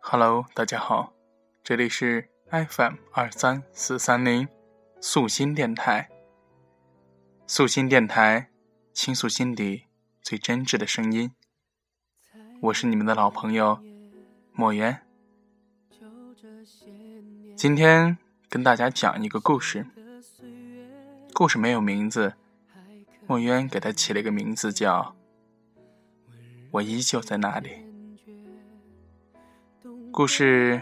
Hello，大家好，这里是 FM 二三四三零素心电台。素心电台，倾诉心底最真挚的声音。我是你们的老朋友莫言。今天跟大家讲一个故事，故事没有名字，莫渊给他起了一个名字叫《我依旧在那里》。故事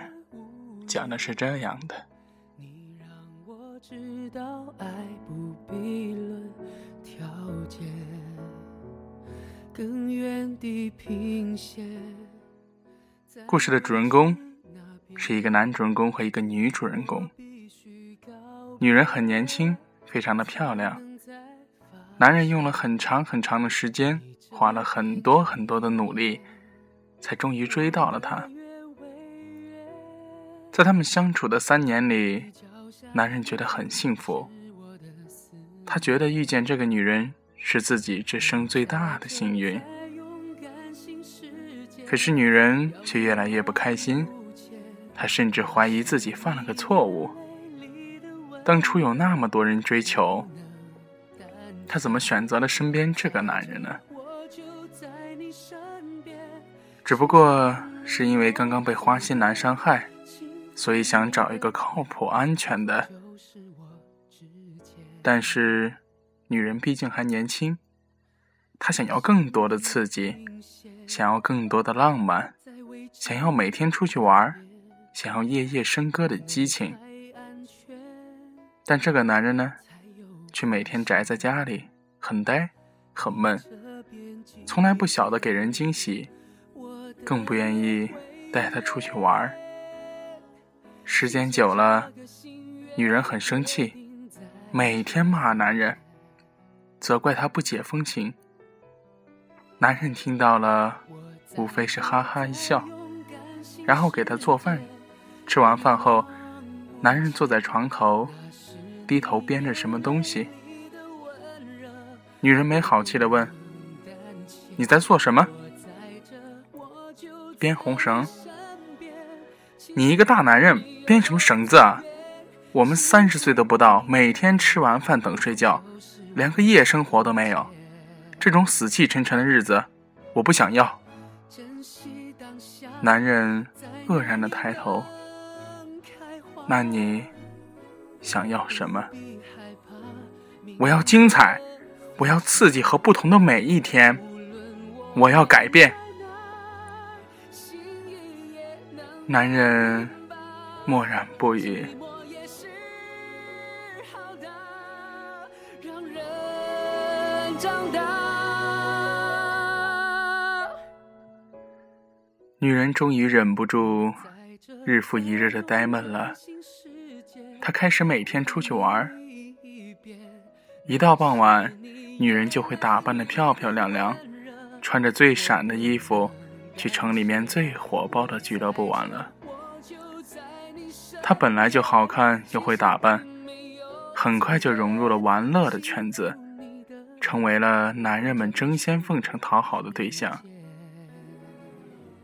讲的是这样的：故事的主人公是一个男主人公和一个女主人公。女人很年轻，非常的漂亮。男人用了很长很长的时间，花了很多很多的努力，才终于追到了她。在他们相处的三年里，男人觉得很幸福。他觉得遇见这个女人是自己这生最大的幸运。可是女人却越来越不开心，她甚至怀疑自己犯了个错误。当初有那么多人追求，她怎么选择了身边这个男人呢？只不过是因为刚刚被花心男伤害。所以想找一个靠谱、安全的，但是女人毕竟还年轻，她想要更多的刺激，想要更多的浪漫，想要每天出去玩，想要夜夜笙歌的激情。但这个男人呢，却每天宅在家里，很呆，很闷，从来不晓得给人惊喜，更不愿意带她出去玩。时间久了，女人很生气，每天骂男人，责怪他不解风情。男人听到了，无非是哈哈一笑，然后给她做饭。吃完饭后，男人坐在床头，低头编着什么东西。女人没好气的问：“你在做什么？”编红绳。你一个大男人编什么绳子啊？我们三十岁都不到，每天吃完饭等睡觉，连个夜生活都没有。这种死气沉沉的日子，我不想要。男人愕然的抬头。那你想要什么？我要精彩，我要刺激和不同的每一天，我要改变。男人默然不语。女人终于忍不住日复一日的呆闷了。她开始每天出去玩一到傍晚，女人就会打扮的漂漂亮亮，穿着最闪的衣服。去城里面最火爆的俱乐部玩了。她本来就好看又会打扮，很快就融入了玩乐的圈子，成为了男人们争先奉承讨好的对象。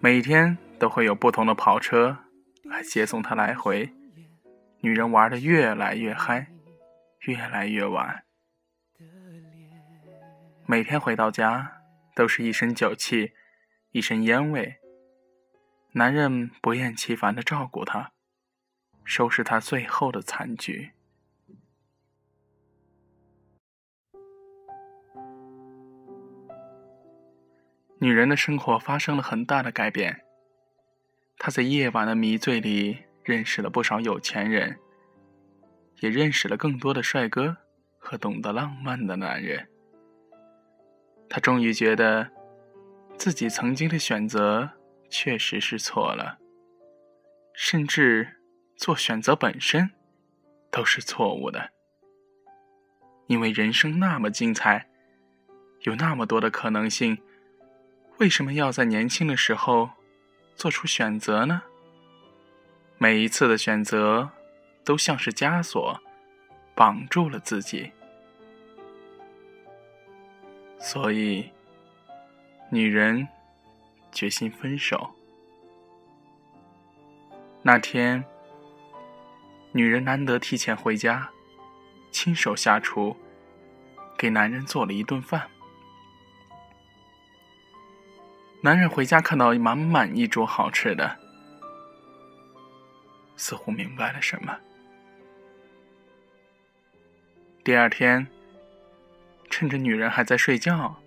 每天都会有不同的跑车来接送她来回，女人玩的越来越嗨，越来越晚。每天回到家都是一身酒气。一身烟味，男人不厌其烦的照顾她，收拾她最后的残局。女人的生活发生了很大的改变，她在夜晚的迷醉里认识了不少有钱人，也认识了更多的帅哥和懂得浪漫的男人。她终于觉得。自己曾经的选择确实是错了，甚至做选择本身都是错误的。因为人生那么精彩，有那么多的可能性，为什么要在年轻的时候做出选择呢？每一次的选择都像是枷锁，绑住了自己。所以。女人决心分手。那天，女人难得提前回家，亲手下厨，给男人做了一顿饭。男人回家看到满满一桌好吃的，似乎明白了什么。第二天，趁着女人还在睡觉，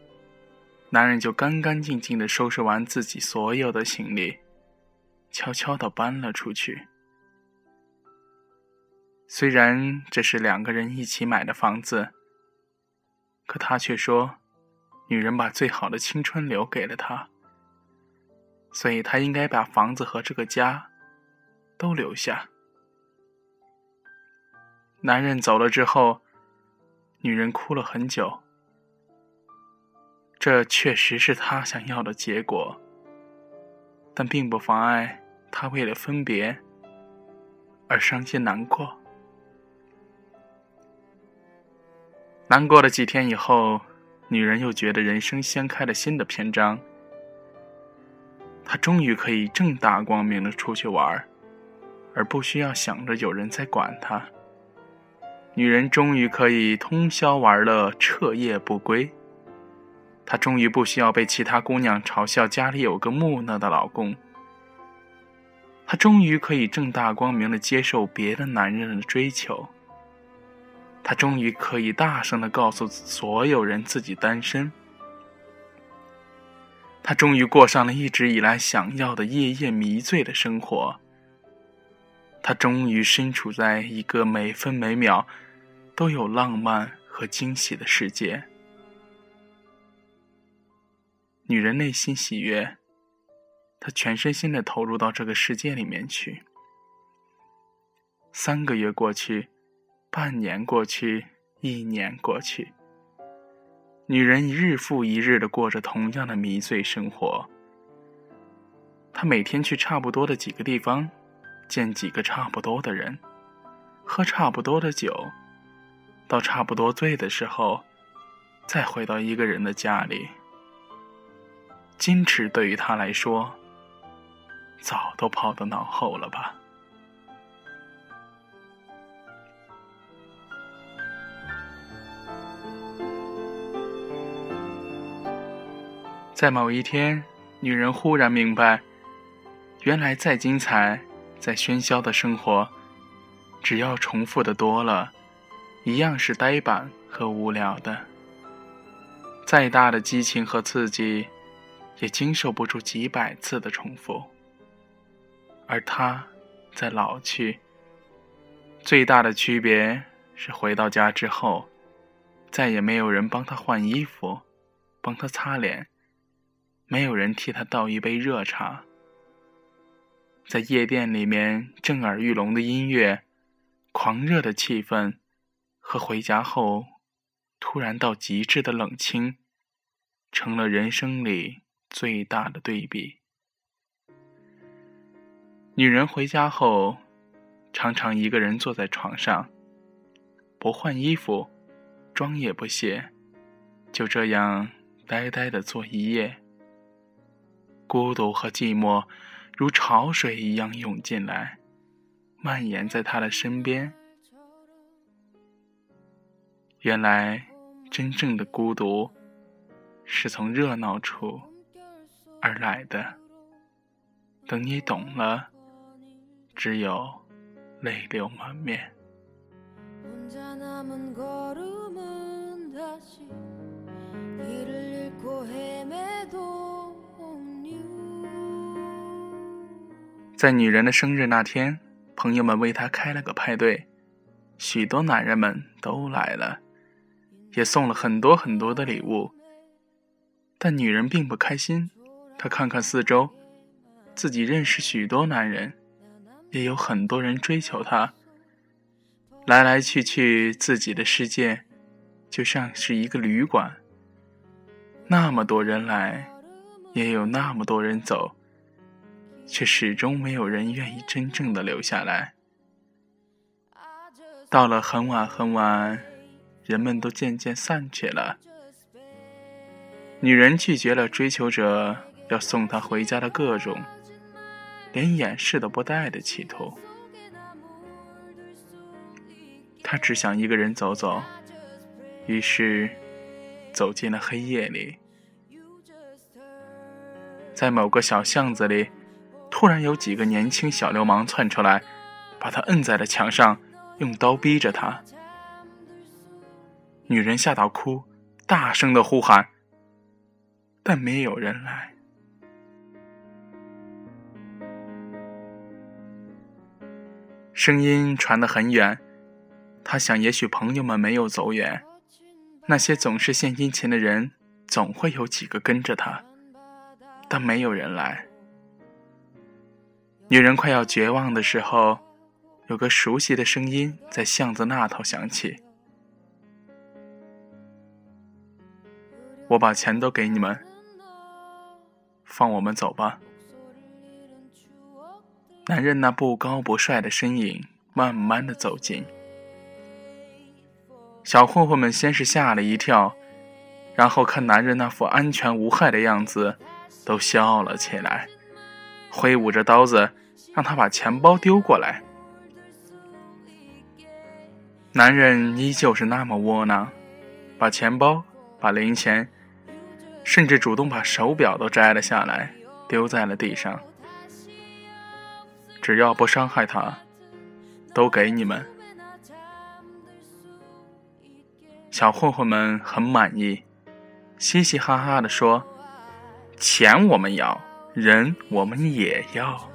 男人就干干净净的收拾完自己所有的行李。悄悄的搬了出去。虽然这是两个人一起买的房子，可他却说，女人把最好的青春留给了他，所以他应该把房子和这个家都留下。男人走了之后，女人哭了很久。这确实是她想要的结果，但并不妨碍。她为了分别而伤心难过，难过了几天以后，女人又觉得人生掀开了新的篇章。她终于可以正大光明的出去玩儿，而不需要想着有人在管她。女人终于可以通宵玩乐，彻夜不归。她终于不需要被其他姑娘嘲笑家里有个木讷的老公。她终于可以正大光明的接受别的男人的追求。她终于可以大声的告诉所有人自己单身。她终于过上了一直以来想要的夜夜迷醉的生活。她终于身处在一个每分每秒都有浪漫和惊喜的世界。女人内心喜悦。她全身心的投入到这个世界里面去。三个月过去，半年过去，一年过去，女人一日复一日的过着同样的迷醉生活。她每天去差不多的几个地方，见几个差不多的人，喝差不多的酒，到差不多醉的时候，再回到一个人的家里。矜持对于他来说。早都抛到脑后了吧。在某一天，女人忽然明白，原来再精彩、在喧嚣的生活，只要重复的多了，一样是呆板和无聊的。再大的激情和刺激，也经受不住几百次的重复。而他，在老去。最大的区别是，回到家之后，再也没有人帮他换衣服，帮他擦脸，没有人替他倒一杯热茶。在夜店里面，震耳欲聋的音乐，狂热的气氛，和回家后突然到极致的冷清，成了人生里最大的对比。女人回家后，常常一个人坐在床上，不换衣服，妆也不卸，就这样呆呆的坐一夜。孤独和寂寞如潮水一样涌进来，蔓延在他的身边。原来，真正的孤独，是从热闹处而来的。等你懂了。只有泪流满面。在女人的生日那天，朋友们为她开了个派对，许多男人们都来了，也送了很多很多的礼物。但女人并不开心，她看看四周，自己认识许多男人。也有很多人追求她，来来去去，自己的世界就像是一个旅馆。那么多人来，也有那么多人走，却始终没有人愿意真正的留下来。到了很晚很晚，人们都渐渐散去了。女人拒绝了追求者要送她回家的各种，连掩饰都不带的企图。她只想一个人走走，于是走进了黑夜里。在某个小巷子里，突然有几个年轻小流氓窜出来，把他摁在了墙上，用刀逼着他。女人吓到哭，大声的呼喊。但没有人来。声音传得很远，他想，也许朋友们没有走远，那些总是献殷勤的人，总会有几个跟着他，但没有人来。女人快要绝望的时候，有个熟悉的声音在巷子那头响起：“我把钱都给你们。”放我们走吧。男人那不高不帅的身影慢慢的走近，小混混们先是吓了一跳，然后看男人那副安全无害的样子，都笑了起来，挥舞着刀子让他把钱包丢过来。男人依旧是那么窝囊，把钱包，把零钱。甚至主动把手表都摘了下来，丢在了地上。只要不伤害他，都给你们。小混混们很满意，嘻嘻哈哈的说：“钱我们要，人我们也要。”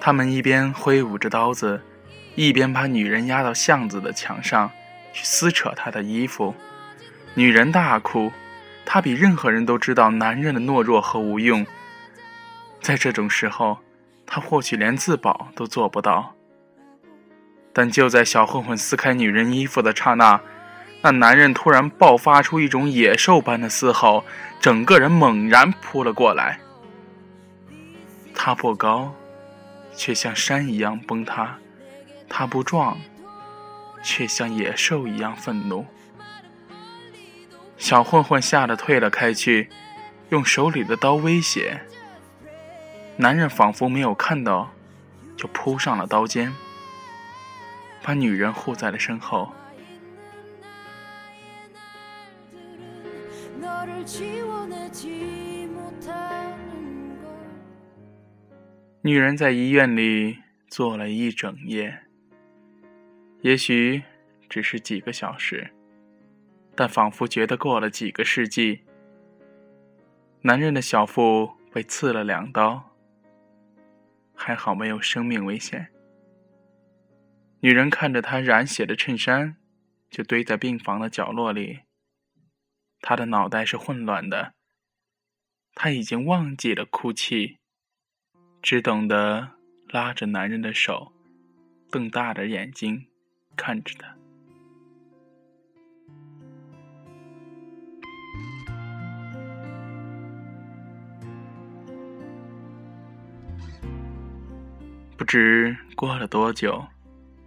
他们一边挥舞着刀子。一边把女人压到巷子的墙上，去撕扯她的衣服，女人大哭。她比任何人都知道男人的懦弱和无用。在这种时候，她或许连自保都做不到。但就在小混混撕开女人衣服的刹那，那男人突然爆发出一种野兽般的嘶吼，整个人猛然扑了过来。他不高，却像山一样崩塌。他不壮，却像野兽一样愤怒。小混混吓得退了开去，用手里的刀威胁。男人仿佛没有看到，就扑上了刀尖，把女人护在了身后。女人在医院里坐了一整夜。也许只是几个小时，但仿佛觉得过了几个世纪。男人的小腹被刺了两刀，还好没有生命危险。女人看着他染血的衬衫，就堆在病房的角落里。她的脑袋是混乱的，她已经忘记了哭泣，只懂得拉着男人的手，瞪大着眼睛。看着他，不知过了多久，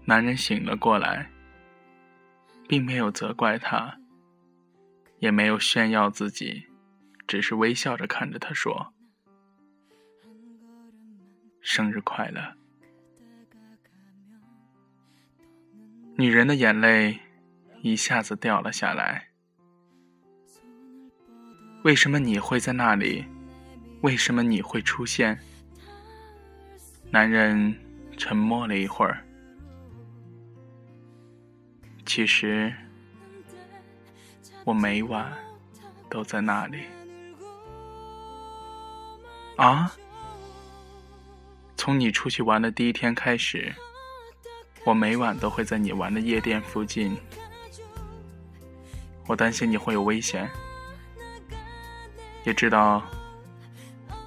男人醒了过来，并没有责怪他，也没有炫耀自己，只是微笑着看着他说：“生日快乐。”女人的眼泪一下子掉了下来。为什么你会在那里？为什么你会出现？男人沉默了一会儿。其实，我每晚都在那里。啊？从你出去玩的第一天开始。我每晚都会在你玩的夜店附近，我担心你会有危险，也知道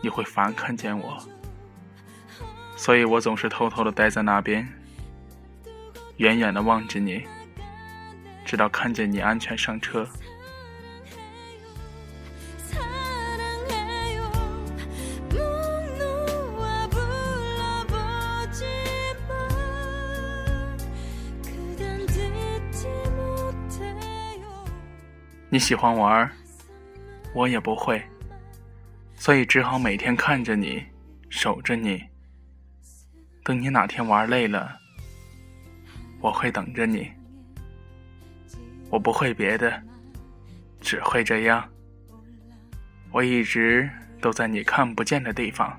你会烦看见我，所以我总是偷偷的待在那边，远远的望着你，直到看见你安全上车。你喜欢玩，我也不会，所以只好每天看着你，守着你。等你哪天玩累了，我会等着你。我不会别的，只会这样。我一直都在你看不见的地方，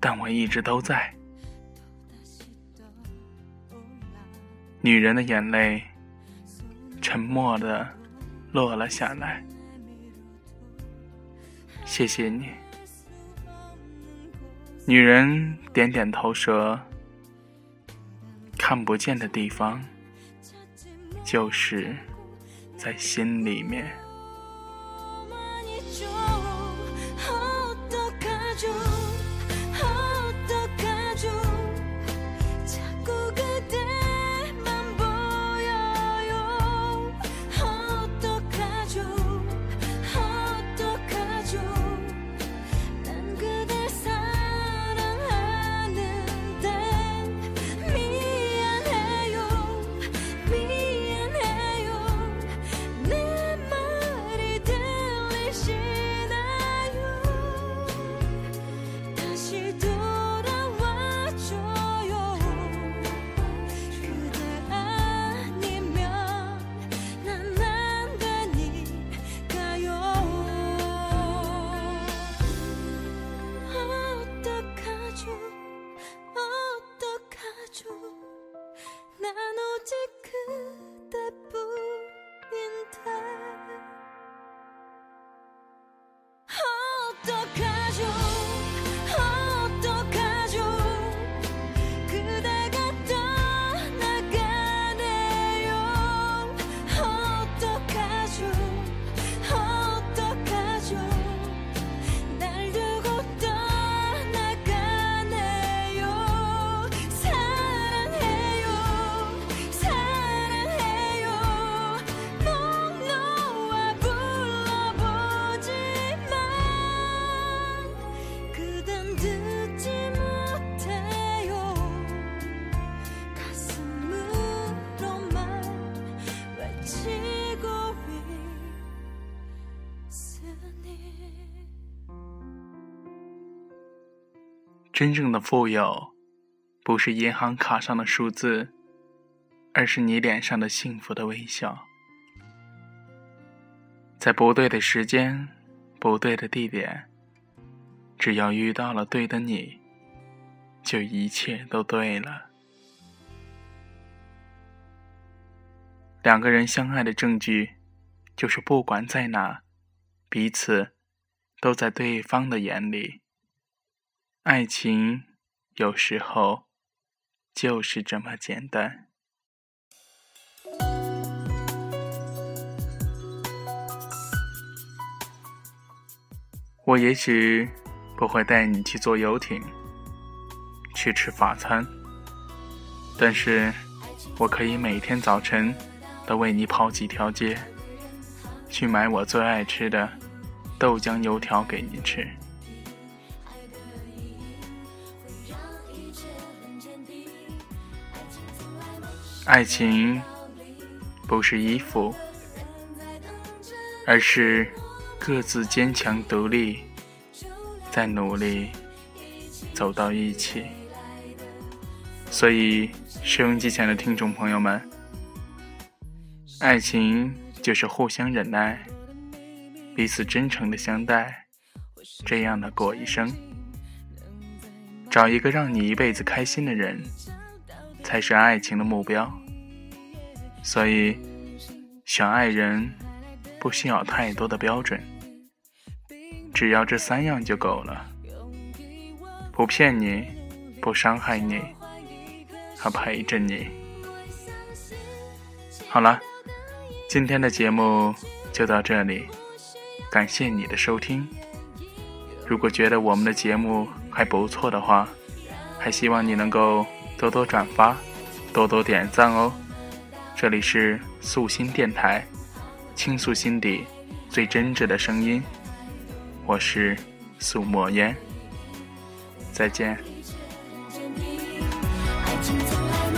但我一直都在。女人的眼泪沉默的落了下来。谢谢你。女人点点头说：“看不见的地方，就是在心里面。”のク真正的富有，不是银行卡上的数字，而是你脸上的幸福的微笑。在不对的时间，不对的地点，只要遇到了对的你，就一切都对了。两个人相爱的证据，就是不管在哪，彼此都在对方的眼里。爱情有时候就是这么简单。我也许不会带你去坐游艇，去吃法餐，但是我可以每天早晨都为你跑几条街，去买我最爱吃的豆浆油条给你吃。爱情不是依附，而是各自坚强独立，再努力走到一起。所以，收音机前的听众朋友们，爱情就是互相忍耐，彼此真诚的相待，这样的过一生。找一个让你一辈子开心的人，才是爱情的目标。所以，想爱人不需要太多的标准，只要这三样就够了：不骗你，不伤害你，和陪着你。好了，今天的节目就到这里，感谢你的收听。如果觉得我们的节目还不错的话，还希望你能够多多转发，多多点赞哦。这里是素心电台，倾诉心底最真挚的声音。我是素墨烟，再见。爱情从来